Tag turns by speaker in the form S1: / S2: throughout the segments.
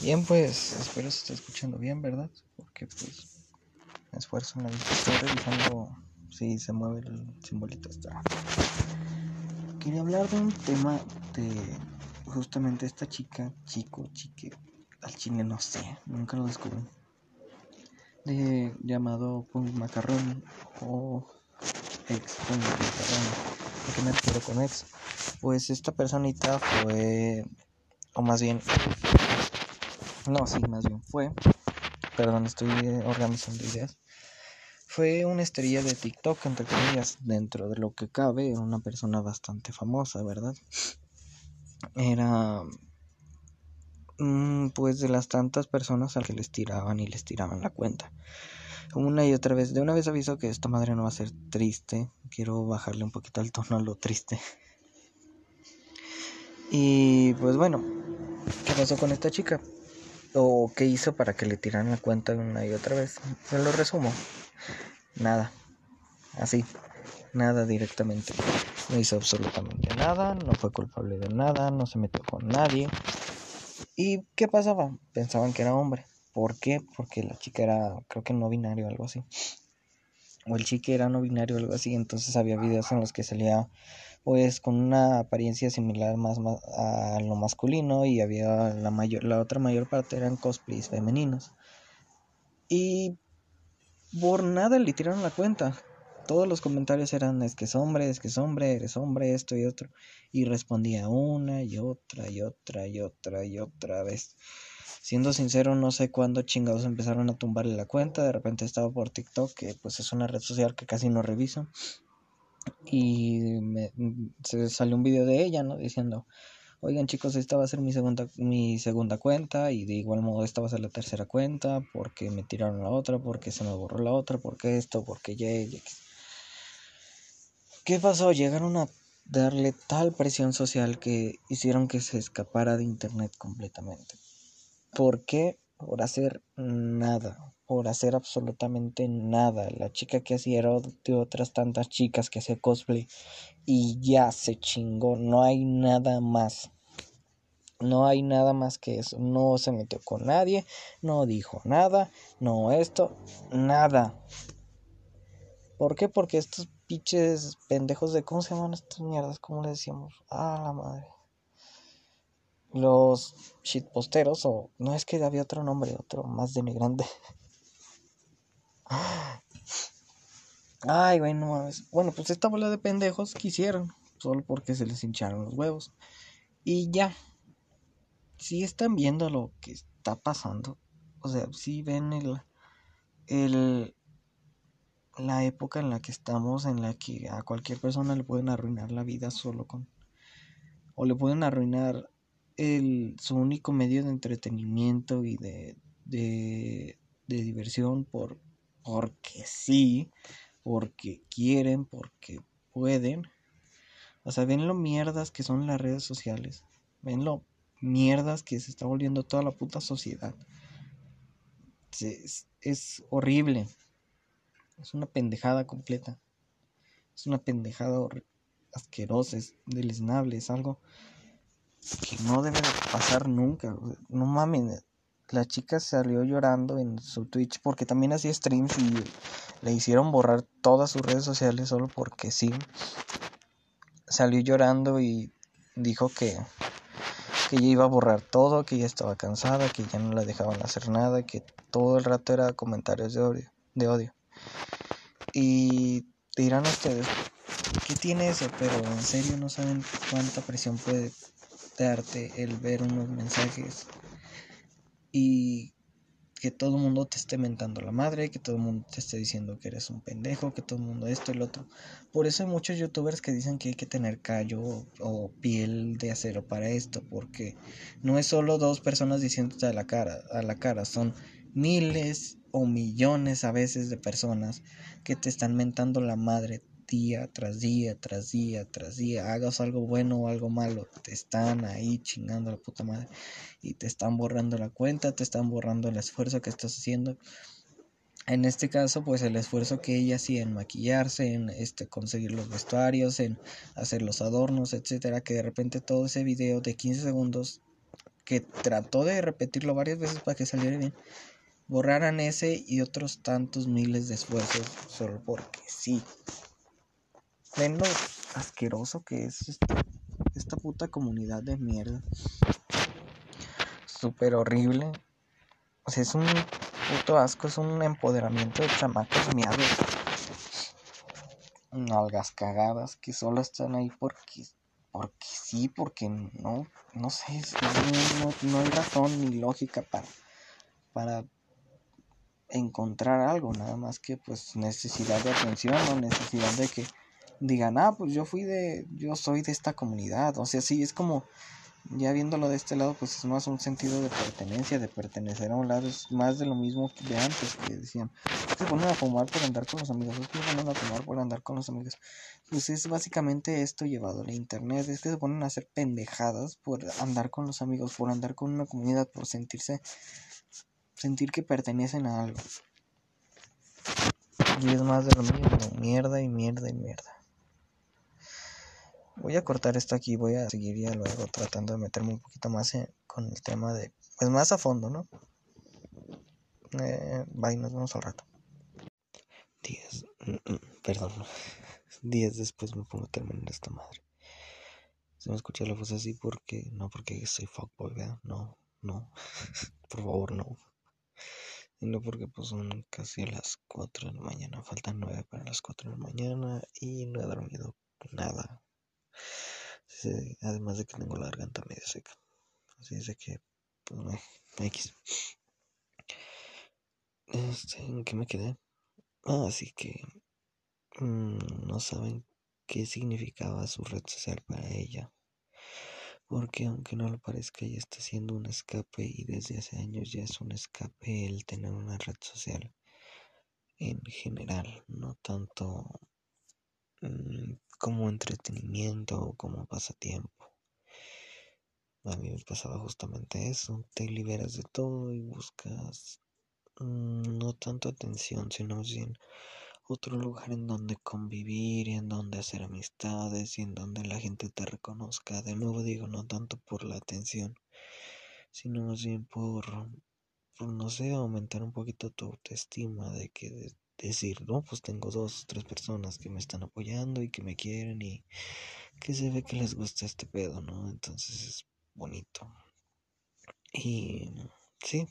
S1: Bien, pues espero se esté escuchando bien, ¿verdad? Porque pues me esfuerzo en la. Estoy revisando si se mueve el simbolito. Está. Quería hablar de un tema de justamente esta chica, chico, chique, al chile no sé, nunca lo descubrí. De llamado Punk Macarrón o ex Punk Macarrón. ¿A qué me refiero con ex? Pues esta personita fue, o más bien no, sí, más bien fue, perdón, estoy organizando ideas, fue una estrella de TikTok, entre comillas, dentro de lo que cabe, era una persona bastante famosa, ¿verdad? Era, mm, pues, de las tantas personas a que les tiraban y les tiraban la cuenta. Una y otra vez, de una vez aviso que esta madre no va a ser triste, quiero bajarle un poquito al tono a lo triste. Y pues bueno, ¿qué pasó con esta chica? O qué hizo para que le tiraran la cuenta una y otra vez. Se lo resumo. Nada. Así. Nada directamente. No hizo absolutamente nada, no fue culpable de nada, no se metió con nadie. ¿Y qué pasaba? Pensaban que era hombre. ¿Por qué? Porque la chica era, creo que no binario o algo así. O el chique era no binario o algo así. Entonces había videos en los que salía pues con una apariencia similar más, a lo masculino y había la mayor la otra mayor parte eran cosplays femeninos. Y por nada le tiraron la cuenta. Todos los comentarios eran es que es hombre es que es hombre eres hombre esto y otro y respondía una y otra y otra y otra y otra vez. Siendo sincero no sé cuándo chingados empezaron a tumbarle la cuenta. De repente estaba por TikTok que pues es una red social que casi no reviso y me, se salió un video de ella, ¿no? Diciendo, oigan chicos, esta va a ser mi segunda, mi segunda cuenta y de igual modo esta va a ser la tercera cuenta porque me tiraron la otra, porque se me borró la otra, porque esto, porque ya... ¿Qué pasó? Llegaron a darle tal presión social que hicieron que se escapara de internet completamente. ¿Por qué? Por hacer nada por hacer absolutamente nada. La chica que hacía era de otras tantas chicas que hacía cosplay y ya se chingó. No hay nada más. No hay nada más que eso. No se metió con nadie, no dijo nada, no esto, nada. ¿Por qué? Porque estos pinches pendejos de... ¿Cómo se llaman estas mierdas? ¿Cómo le decíamos? Ah, la madre. Los shitposteros o... No es que había otro nombre, otro más denigrante. Ay, güey, no. Bueno, pues esta bola de pendejos quisieron. Solo porque se les hincharon los huevos. Y ya. Si están viendo lo que está pasando. O sea, si ven el. el la época en la que estamos, en la que a cualquier persona le pueden arruinar la vida solo con. O le pueden arruinar el, su único medio de entretenimiento y de, de, de diversión por porque sí, porque quieren, porque pueden. O sea, ven lo mierdas que son las redes sociales. Ven lo mierdas que se está volviendo toda la puta sociedad. Es, es horrible. Es una pendejada completa. Es una pendejada asquerosa, es deleznable, es algo que no debe de pasar nunca. No mames, la chica salió llorando en su Twitch porque también hacía streams y le hicieron borrar todas sus redes sociales solo porque sí. Salió llorando y dijo que, que ya iba a borrar todo, que ya estaba cansada, que ya no la dejaban hacer nada, que todo el rato era comentarios de odio. De odio. Y dirán ustedes, ¿qué tiene eso? Pero en serio no saben cuánta presión puede el ver unos mensajes y que todo el mundo te esté mentando la madre, que todo el mundo te esté diciendo que eres un pendejo, que todo el mundo esto y lo otro. Por eso hay muchos youtubers que dicen que hay que tener callo o, piel de acero para esto, porque no es solo dos personas diciéndote a la cara, a la cara, son miles o millones a veces de personas que te están mentando la madre día tras día, tras día, tras día, hagas algo bueno o algo malo, te están ahí chingando la puta madre y te están borrando la cuenta, te están borrando el esfuerzo que estás haciendo. En este caso, pues el esfuerzo que ella hacía en maquillarse, en este conseguir los vestuarios, en hacer los adornos, etcétera, que de repente todo ese video de 15 segundos que trató de repetirlo varias veces para que saliera bien, borraran ese y otros tantos miles de esfuerzos solo porque sí. Ven lo asqueroso que es esta, esta puta comunidad de mierda. Súper horrible. O sea, es un puto asco, es un empoderamiento de chamacos miados. Nalgas cagadas que solo están ahí porque porque sí, porque no, no sé, no, no, hay razón ni lógica para, para encontrar algo, nada más que pues necesidad de atención o necesidad de que digan, ah, pues yo fui de, yo soy de esta comunidad, o sea, sí, es como, ya viéndolo de este lado, pues es más un sentido de pertenencia, de pertenecer a un lado, es más de lo mismo de antes, que decían, se ponen a fumar por andar con los amigos, se ponen a fumar por andar con los amigos, pues es básicamente esto llevado a la internet, es que se ponen a hacer pendejadas por andar con los amigos, por andar con una comunidad, por sentirse, sentir que pertenecen a algo. Y es más de lo mismo, mierda y mierda y mierda. Voy a cortar esto aquí, voy a seguir ya luego tratando de meterme un poquito más con el tema de, pues más a fondo, ¿no? Eh, bye, nos vemos al rato. Días, mm, mm, perdón, días después me pongo a terminar esta madre. Se me escucha la voz así porque, no porque soy fuckboy, ¿verdad? No, no, por favor, no. no porque pues son casi las 4 de la mañana, faltan 9 para las 4 de la mañana y no he dormido nada además de que tengo la garganta medio seca. Así es de que, pues, X. Este, ¿En qué me quedé? Ah, así que mm, no saben qué significaba su red social para ella. Porque aunque no lo parezca, ella está haciendo un escape y desde hace años ya es un escape el tener una red social en general, no tanto mm, como entretenimiento o como pasatiempo. A mí me pasaba justamente eso, te liberas de todo y buscas mm, no tanto atención, sino bien otro lugar en donde convivir y en donde hacer amistades y en donde la gente te reconozca. De nuevo digo, no tanto por la atención, sino más bien por, por no sé, aumentar un poquito tu autoestima de que decir, no, pues tengo dos, tres personas que me están apoyando y que me quieren y que se ve que les gusta este pedo, ¿no? Entonces es bonito. Y sí,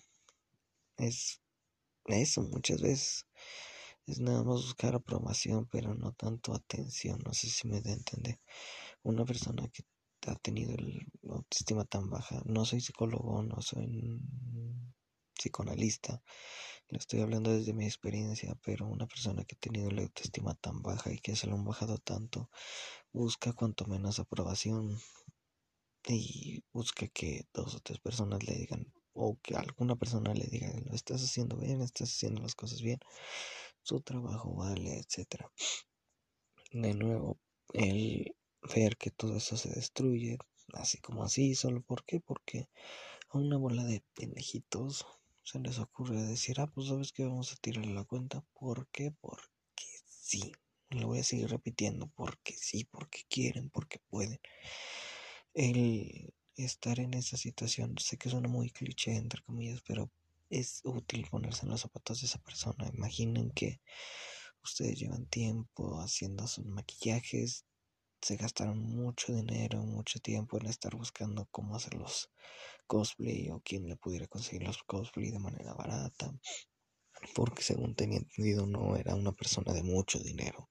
S1: es eso muchas veces. Es nada más buscar aprobación, pero no tanto atención. No sé si me da a entender. Una persona que ha tenido el autoestima tan baja, no soy psicólogo, no soy psicoanalista, lo estoy hablando desde mi experiencia, pero una persona que ha tenido la autoestima tan baja y que se lo han bajado tanto, busca cuanto menos aprobación y busca que dos o tres personas le digan o que alguna persona le diga lo estás haciendo bien, estás haciendo las cosas bien, su trabajo vale, etcétera. De nuevo, el ver que todo eso se destruye, así como así, solo ¿por qué? Porque a una bola de pendejitos se les ocurre decir, ah, pues sabes que vamos a tirarle la cuenta. ¿Por qué? Porque sí. Lo voy a seguir repitiendo, porque sí, porque quieren, porque pueden. El estar en esa situación, sé que suena muy cliché, entre comillas, pero es útil ponerse en los zapatos de esa persona. Imaginen que ustedes llevan tiempo haciendo sus maquillajes, se gastaron mucho dinero, mucho tiempo en estar buscando cómo hacerlos cosplay o quien le pudiera conseguir los cosplay de manera barata. Porque según tenía entendido no era una persona de mucho dinero.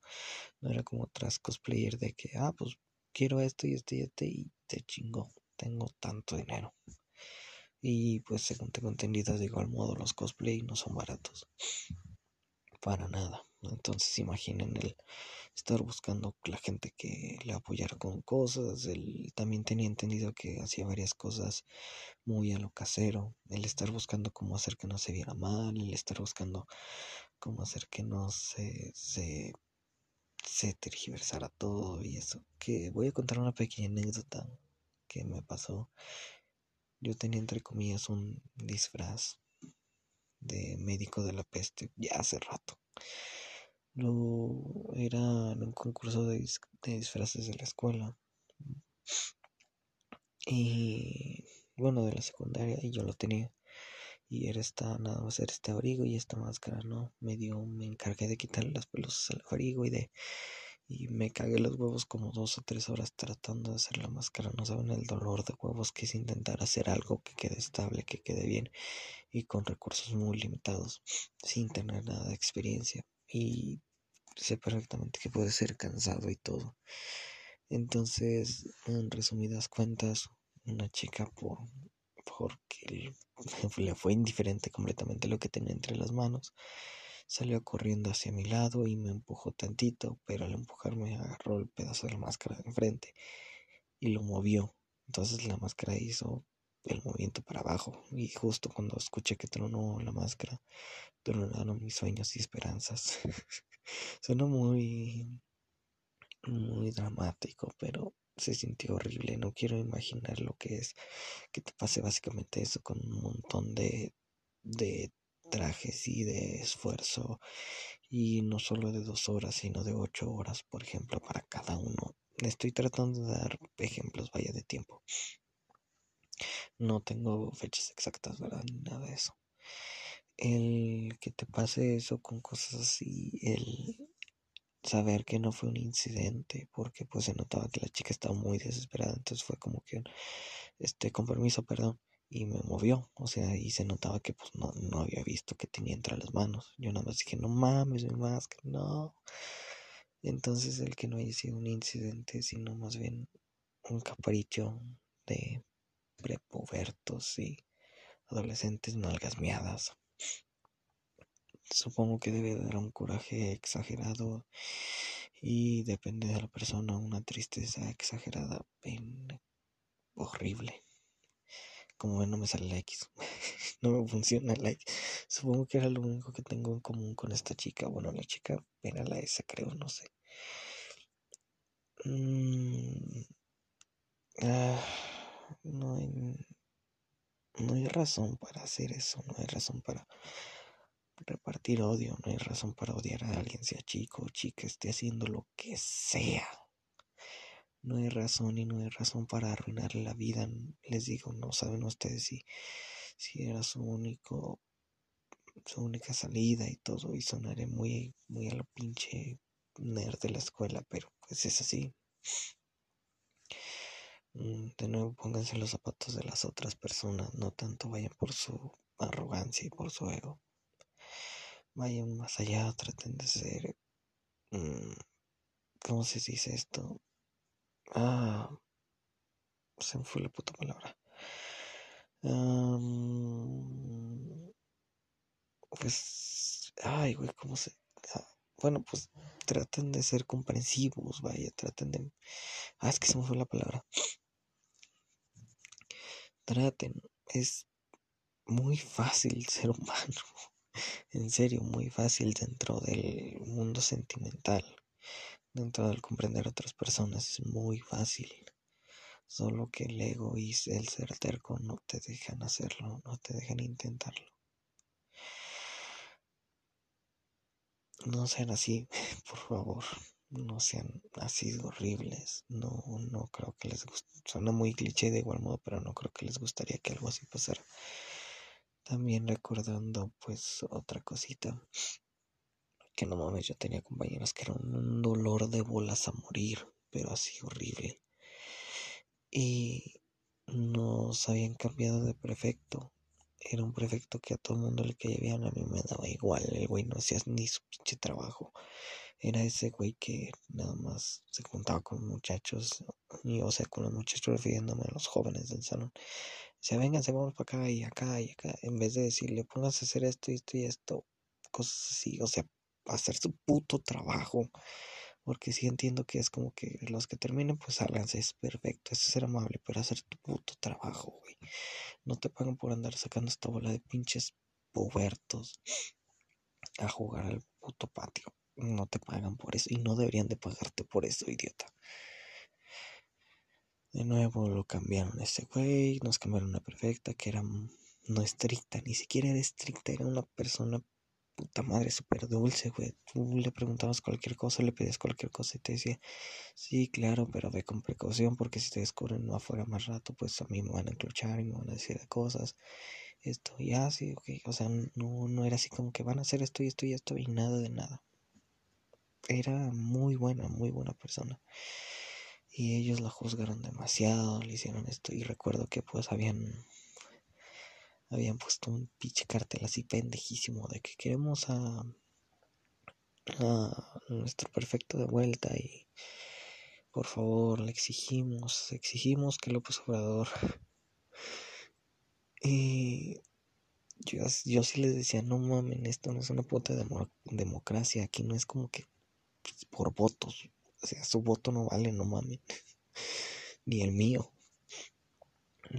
S1: No era como otras cosplayers de que, ah, pues quiero esto y esto y esto y te chingo. Tengo tanto dinero. Y pues según tengo entendido de igual modo los cosplay no son baratos. Para nada. Entonces imaginen el estar buscando la gente que le apoyara con cosas. Él también tenía entendido que hacía varias cosas muy a lo casero. El estar buscando cómo hacer que no se viera mal. El estar buscando cómo hacer que no se, se, se tergiversara todo y eso. Que voy a contar una pequeña anécdota que me pasó. Yo tenía entre comillas un disfraz de médico de la peste ya hace rato. Lo era en un concurso de, disfraces de la escuela. Y bueno, de la secundaria y yo lo tenía. Y era esta, nada más este abrigo y esta máscara, ¿no? Me dio, me encargué de quitarle las pelusas al abrigo y de y me cagué los huevos como dos o tres horas tratando de hacer la máscara. No saben el dolor de huevos que es intentar hacer algo que quede estable, que quede bien y con recursos muy limitados, sin tener nada de experiencia. Y sé perfectamente que puede ser cansado y todo. Entonces, en resumidas cuentas, una chica por porque le fue indiferente completamente lo que tenía entre las manos Salió corriendo hacia mi lado y me empujó tantito, pero al empujarme agarró el pedazo de la máscara de enfrente y lo movió. Entonces la máscara hizo el movimiento para abajo y justo cuando escuché que tronó la máscara, tronaron mis sueños y esperanzas. Suena muy, muy dramático, pero se sintió horrible. No quiero imaginar lo que es que te pase básicamente eso con un montón de, de trajes y de esfuerzo y no solo de dos horas sino de ocho horas por ejemplo para cada uno estoy tratando de dar ejemplos vaya de tiempo no tengo fechas exactas verdad ni nada de eso el que te pase eso con cosas así el saber que no fue un incidente porque pues se notaba que la chica estaba muy desesperada entonces fue como que este con permiso perdón y me movió, o sea, y se notaba que pues no, no había visto que tenía entre las manos. Yo nada más dije, no mames, mi máscara, no. Entonces el que no haya sido un incidente, sino más bien un capricho de prepubertos y adolescentes nalgas miadas. Supongo que debe dar un coraje exagerado y depende de la persona, una tristeza exagerada, en horrible. Como ven, no me sale la X. no me funciona la X. Supongo que era lo único que tengo en común con esta chica. Bueno, la chica era la S, creo, no sé. Mm, ah, no, hay, no hay razón para hacer eso. No hay razón para repartir odio. No hay razón para odiar a alguien, sea chico o chica, esté haciendo lo que sea no hay razón y no hay razón para arruinarle la vida. Les digo, no saben ustedes si, si era su único, su única salida y todo, y sonaré muy, muy a lo pinche nerd de la escuela, pero pues es así. De nuevo, pónganse los zapatos de las otras personas, no tanto vayan por su arrogancia y por su ego. Vayan más allá, traten de ser, mm, ¿cómo se dice esto? Ah, se me fue la puta palabra. pues, ay, güey, ¿cómo se...? Ah, bueno, pues traten de ser comprensivos, vaya, traten de... Ah, es que se me fue la palabra. Traten, es muy fácil ser humano, en serio, muy fácil dentro del mundo sentimental dentro del comprender a otras personas es muy fácil. Solo que el ego y el ser terco no te dejan hacerlo, no te dejan intentarlo. No sean así, por favor. No sean así horribles. No, no creo que les guste. Suena muy cliché de igual modo, pero no creo que les gustaría que algo así pasara. También recordando pues otra cosita que no mames, yo tenía compañeras que eran un dolor de bolas a morir, pero así horrible. Y nos habían cambiado de prefecto. Era un prefecto que a todo el mundo le caía bien, a mí me daba igual, el güey no hacía ni su pinche trabajo. Era ese güey que nada más se juntaba con muchachos, y, o sea, con los muchachos refiriéndome a los jóvenes del salón. Decía, vénganse, vamos para acá y acá y acá, en vez de decirle, pónganse a hacer esto y esto y esto, cosas así, o sea, hacer su puto trabajo. Porque si entiendo que es como que los que terminen, pues háganse, es perfecto, es ser amable, pero hacer tu puto trabajo, güey. No te pagan por andar sacando esta bola de pinches pubertos a jugar al puto patio. No te pagan por eso y no deberían de pagarte por eso, idiota. De nuevo lo cambiaron ese güey, nos cambiaron una perfecta que era no estricta, ni siquiera era estricta, era una persona puta madre, súper dulce, güey. Tú le preguntabas cualquier cosa, le pedías cualquier cosa y te decía, sí, claro, pero ve con precaución porque si te descubren no afuera más rato, pues a mí me van a enclochar y me van a decir cosas. Esto, y así, ok. O sea, no, no era así como que van a hacer esto y esto y esto y nada de nada. Era muy buena, muy buena persona. Y ellos la juzgaron demasiado, le hicieron esto. Y recuerdo que pues habían habían puesto un pinche cartel así pendejísimo de que queremos a, nuestro perfecto de vuelta y por favor le exigimos, exigimos que López Obrador y yo, yo sí les decía, no mamen, esto no es una puta democracia, aquí no es como que pues, por votos, o sea, su voto no vale, no mamen, ni el mío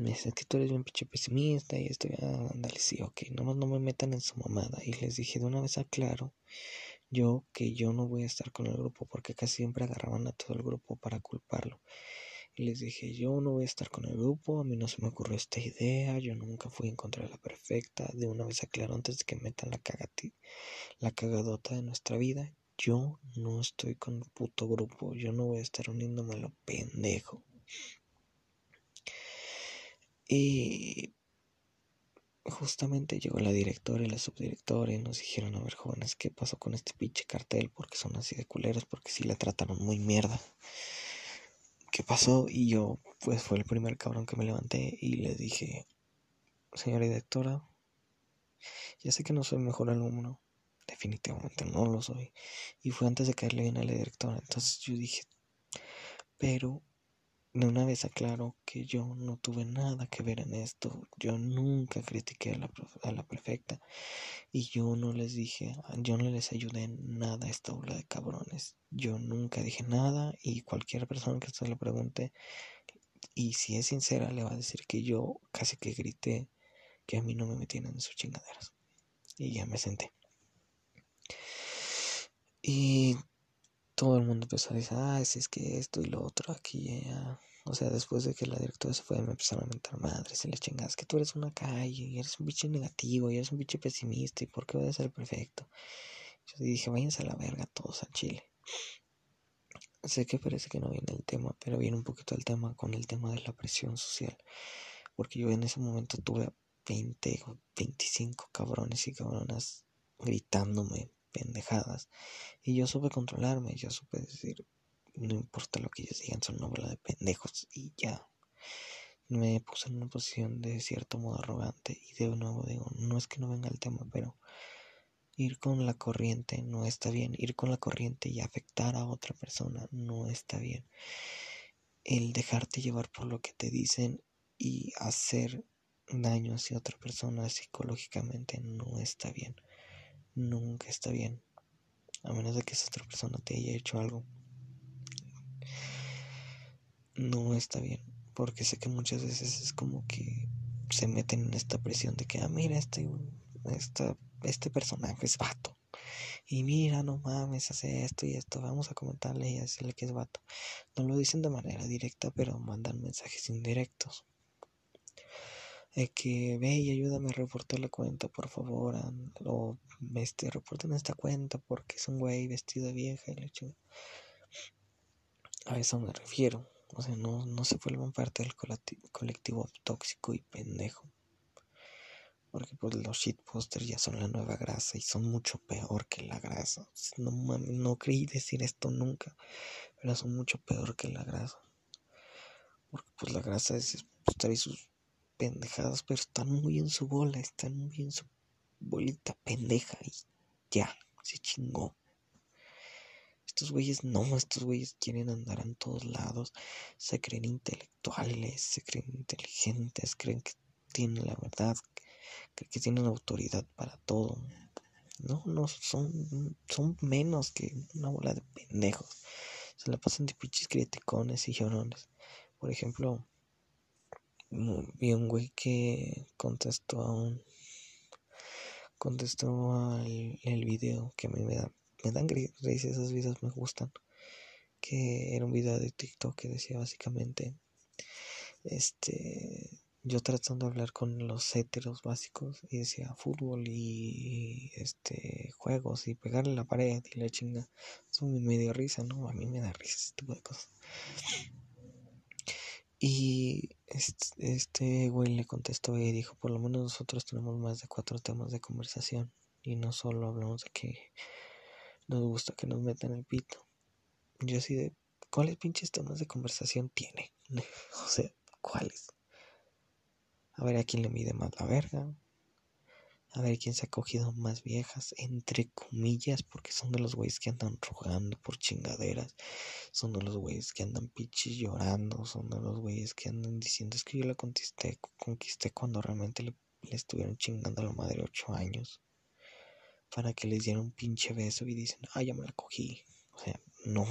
S1: me dice que tú eres bien pinche pesimista y estoy, ah, ándale, sí, ok, nomás no me metan en su mamada. Y les dije de una vez aclaro, yo que yo no voy a estar con el grupo porque casi siempre agarraban a todo el grupo para culparlo. Y les dije, yo no voy a estar con el grupo, a mí no se me ocurrió esta idea, yo nunca fui en contra de la perfecta. De una vez aclaro antes de que metan la, cagati, la cagadota de nuestra vida. Yo no estoy con el puto grupo, yo no voy a estar uniéndome a lo pendejo. Y justamente llegó la directora y la subdirectora y nos dijeron, a ver jóvenes, ¿qué pasó con este pinche cartel? Porque son así de culeros, porque sí la trataron muy mierda. ¿Qué pasó? Y yo, pues fue el primer cabrón que me levanté y le dije, señora directora, ya sé que no soy mejor alumno, definitivamente no lo soy. Y fue antes de caerle bien a la directora, entonces yo dije, pero de una vez aclaro que yo no tuve nada que ver en esto. Yo nunca critiqué a la, a la perfecta. Y yo no les dije, yo no les ayudé en nada a esta ola de cabrones. Yo nunca dije nada y cualquier persona que se lo pregunte, y si es sincera, le va a decir que yo casi que grité que a mí no me metían en sus chingaderas. Y ya me senté. Y todo el mundo empezó a decir, ah, si es que esto y lo otro aquí, ya. O sea, después de que la directora se fue, me empezaron a mentar madres y les chingas, que tú eres una calle, y eres un bicho negativo, y eres un bicho pesimista, y por qué voy a ser perfecto. Yo dije, váyanse a la verga todos a Chile. Sé que parece que no viene el tema, pero viene un poquito el tema con el tema de la presión social. Porque yo en ese momento tuve 20 o 25 cabrones y cabronas gritándome pendejadas. Y yo supe controlarme, yo supe decir, no importa lo que ellos digan, son una bola de pendejos y ya. Me puse en una posición de cierto modo arrogante y de nuevo digo, no es que no venga el tema, pero ir con la corriente no está bien. Ir con la corriente y afectar a otra persona no está bien. El dejarte llevar por lo que te dicen y hacer daño hacia otra persona psicológicamente no está bien nunca está bien. A menos de que esa otra persona te haya hecho algo. No está bien. Porque sé que muchas veces es como que se meten en esta presión de que, ah, mira, este, este personaje es vato. Y mira, no mames, hace esto y esto. Vamos a comentarle y decirle que es vato. No lo dicen de manera directa, pero mandan mensajes indirectos que ve y ayúdame a reportar la cuenta, por favor, o este, reporten esta cuenta porque es un güey vestido de vieja y le A eso me refiero. O sea, no, no se vuelvan parte del colectivo tóxico y pendejo. Porque pues los shitposters ya son la nueva grasa y son mucho peor que la grasa. No, no creí decir esto nunca, pero son mucho peor que la grasa. Porque pues la grasa es pues, y sus pendejadas, pero están muy en su bola, están muy en su bolita pendeja y ya, se chingó. Estos güeyes no, estos güeyes quieren andar en todos lados, se creen intelectuales, se creen inteligentes, creen que tienen la verdad, creen que tienen autoridad para todo. No, no, son, son menos que una bola de pendejos. Se la pasan de pinches criticones y llorones. Por ejemplo, vi un güey que contestó a un contestó al el video que me, me, da, me dan risa esos videos me gustan que era un video de TikTok que decía básicamente este yo tratando de hablar con los héteros básicos y decía fútbol y este juegos y pegarle la pared y la chinga. Eso me dio risa, ¿no? A mí me da risa ese tipo de cosas. Y este, güey le contestó y dijo, por lo menos nosotros tenemos más de cuatro temas de conversación y no solo hablamos de que nos gusta que nos metan el pito. Yo así de, ¿cuáles pinches temas de conversación tiene? o sea, ¿cuáles? A ver a quién le mide más la verga. A ver quién se ha cogido más viejas, entre comillas, porque son de los güeyes que andan rogando por chingaderas. Son de los güeyes que andan pichis llorando. Son de los güeyes que andan diciendo es que yo la conquisté, conquisté cuando realmente le, estuvieron chingando a la madre ocho años. Para que les diera un pinche beso y dicen, ah, ya me la cogí. O sea, no.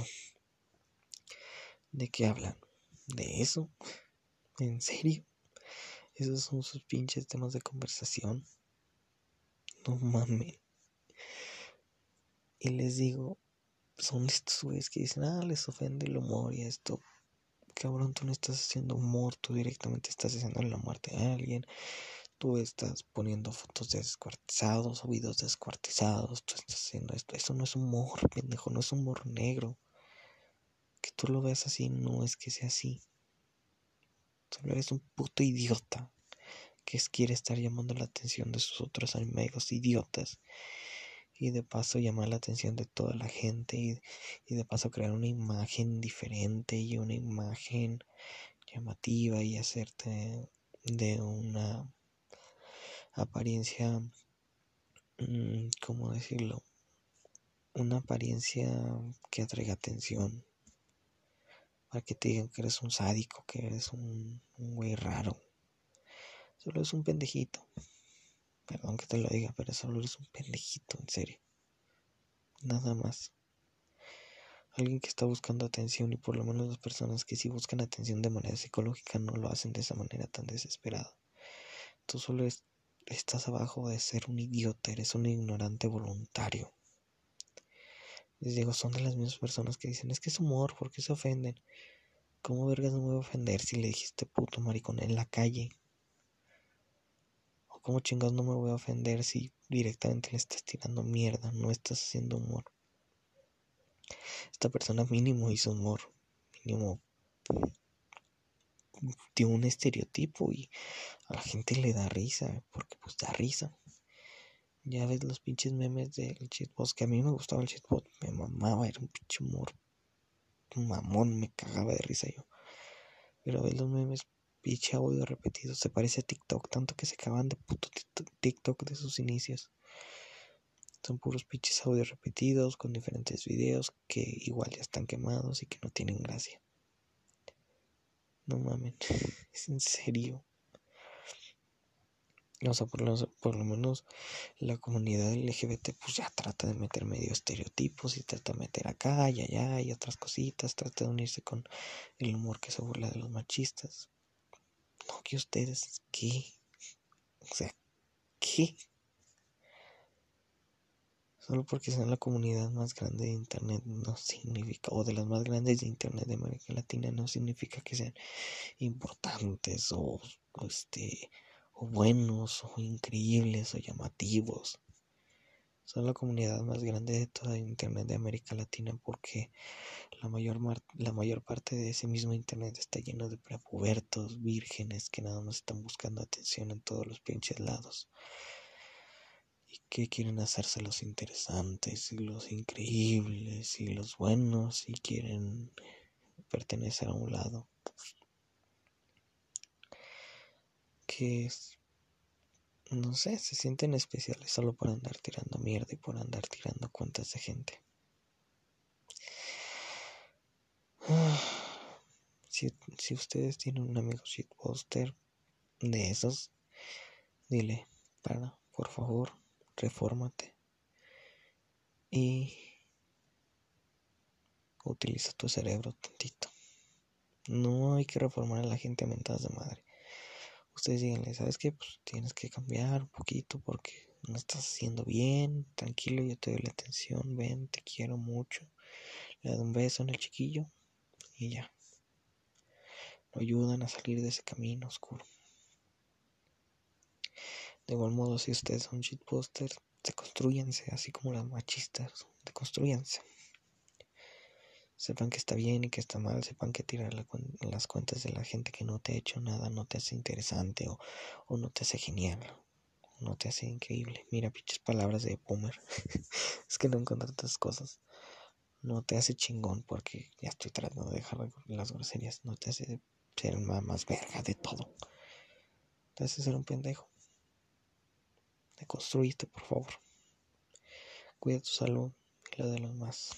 S1: ¿De qué hablan? ¿De eso? ¿En serio? Esos son sus pinches temas de conversación. No mames. Y les digo, son estos güeyes que dicen, ah, les ofende el humor y esto. Cabrón, tú no estás haciendo humor, tú directamente estás haciendo la muerte de alguien. Tú estás poniendo fotos de descuartizados o videos descuartizados. Tú estás haciendo esto. Eso no es humor, pendejo, no es humor negro. Que tú lo veas así no es que sea así. Solo eres un puto idiota que quiere estar llamando la atención de sus otros amigos idiotas y de paso llamar la atención de toda la gente y, y, de paso crear una imagen diferente y una imagen llamativa y hacerte de una apariencia, mm, ¿cómo decirlo? Una apariencia que atraiga atención para que te digan que eres un sádico, que eres un, güey raro. Solo es un pendejito. Perdón que te lo diga, pero solo eres un pendejito, en serio. Nada más. Alguien que está buscando atención y por lo menos las personas que sí buscan atención de manera psicológica no lo hacen de esa manera tan desesperada. Tú solo estás abajo de ser un idiota, eres un ignorante voluntario. Les digo, son de las mismas personas que dicen, es que es humor, ¿por qué se ofenden? ¿Cómo vergas no me voy a ofender si le dijiste puto maricón en la calle? ¿O cómo chingados no me voy a ofender si directamente le estás tirando mierda, no estás haciendo humor? Esta persona mínimo hizo humor, mínimo dio un estereotipo y a la gente le da risa, porque pues da risa. Ya ves los pinches memes del shitpost, que a mí me gustaba el shitpost, me mamaba, era un pinche humor mamón, me cagaba de risa yo. Pero ves los memes, pinche audio repetido, se parece a TikTok, tanto que se acaban de puto TikTok de sus inicios. Son puros pinches audios repetidos con diferentes videos que igual ya están quemados y que no tienen gracia. No mamen, es en serio. O sea, por lo, por lo menos la comunidad LGBT pues ya trata de meter medio estereotipos y trata de meter acá y allá y otras cositas, trata de unirse con el humor que se burla de los machistas. No, que ustedes, ¿qué? O sea, ¿qué? Solo porque sean la comunidad más grande de Internet no significa, o de las más grandes de Internet de América Latina, no significa que sean importantes o, o este o buenos o increíbles o llamativos. Son la comunidad más grande de toda Internet de América Latina porque la mayor, la mayor parte de ese mismo Internet está lleno de prepubertos, vírgenes que nada más están buscando atención en todos los pinches lados. Y que quieren hacerse los interesantes y los increíbles y los buenos y quieren pertenecer a un lado. que no sé, se sienten especiales solo por andar tirando mierda y por andar tirando cuentas de gente. Si, si ustedes tienen un amigo shitposter de esos, dile, para, por favor, refórmate. Y utiliza tu cerebro tantito. No hay que reformar a la gente a mentadas de madre ustedes díganle, ¿sabes qué? Pues tienes que cambiar un poquito porque no estás haciendo bien, tranquilo, yo te doy la atención, ven, te quiero mucho. Le doy un beso en el chiquillo y ya. Lo ayudan a salir de ese camino oscuro. De igual modo, si ustedes son shitposters, deconstruyanse, así como las machistas, deconstruyanse. Sepan que está bien y que está mal, sepan que tirar las cuentas de la gente que no te ha hecho nada no te hace interesante o, o no te hace genial, no te hace increíble. Mira, pinches palabras de boomer. es que no encuentro tantas cosas. No te hace chingón porque ya estoy tratando de dejar las groserías. No te hace ser más verga de todo. Te hace ser un pendejo. Deconstruiste, por favor. Cuida tu salud y la de los más.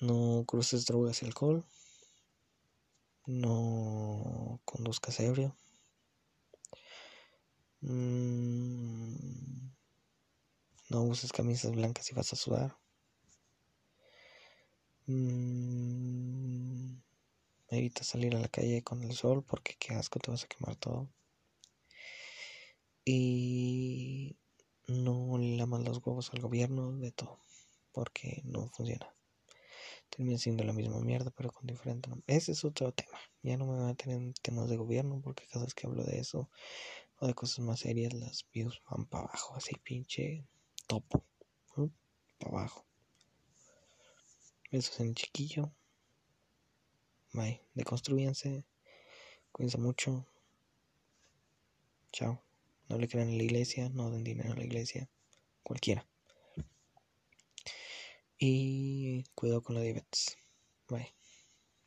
S1: No cruces drogas y alcohol. No conduzcas ebrio. Mm, no uses camisas blancas si vas a sudar. Mm, evita salir a la calle con el sol porque qué asco te vas a quemar todo. Y no lamas los huevos al gobierno de todo porque no funciona. Termina siendo la misma mierda pero con diferente nombre. Ese es otro tema. Ya no me voy a tener en temas de gobierno porque cada vez que hablo de eso o de cosas más serias las views van para abajo, así pinche topo. Para abajo. Besos en chiquillo. Bye. Deconstruyanse. Cuídense mucho. Chao. No le crean en la iglesia. No den dinero a la iglesia. Cualquiera. Y cuidado con la diabetes. Bye.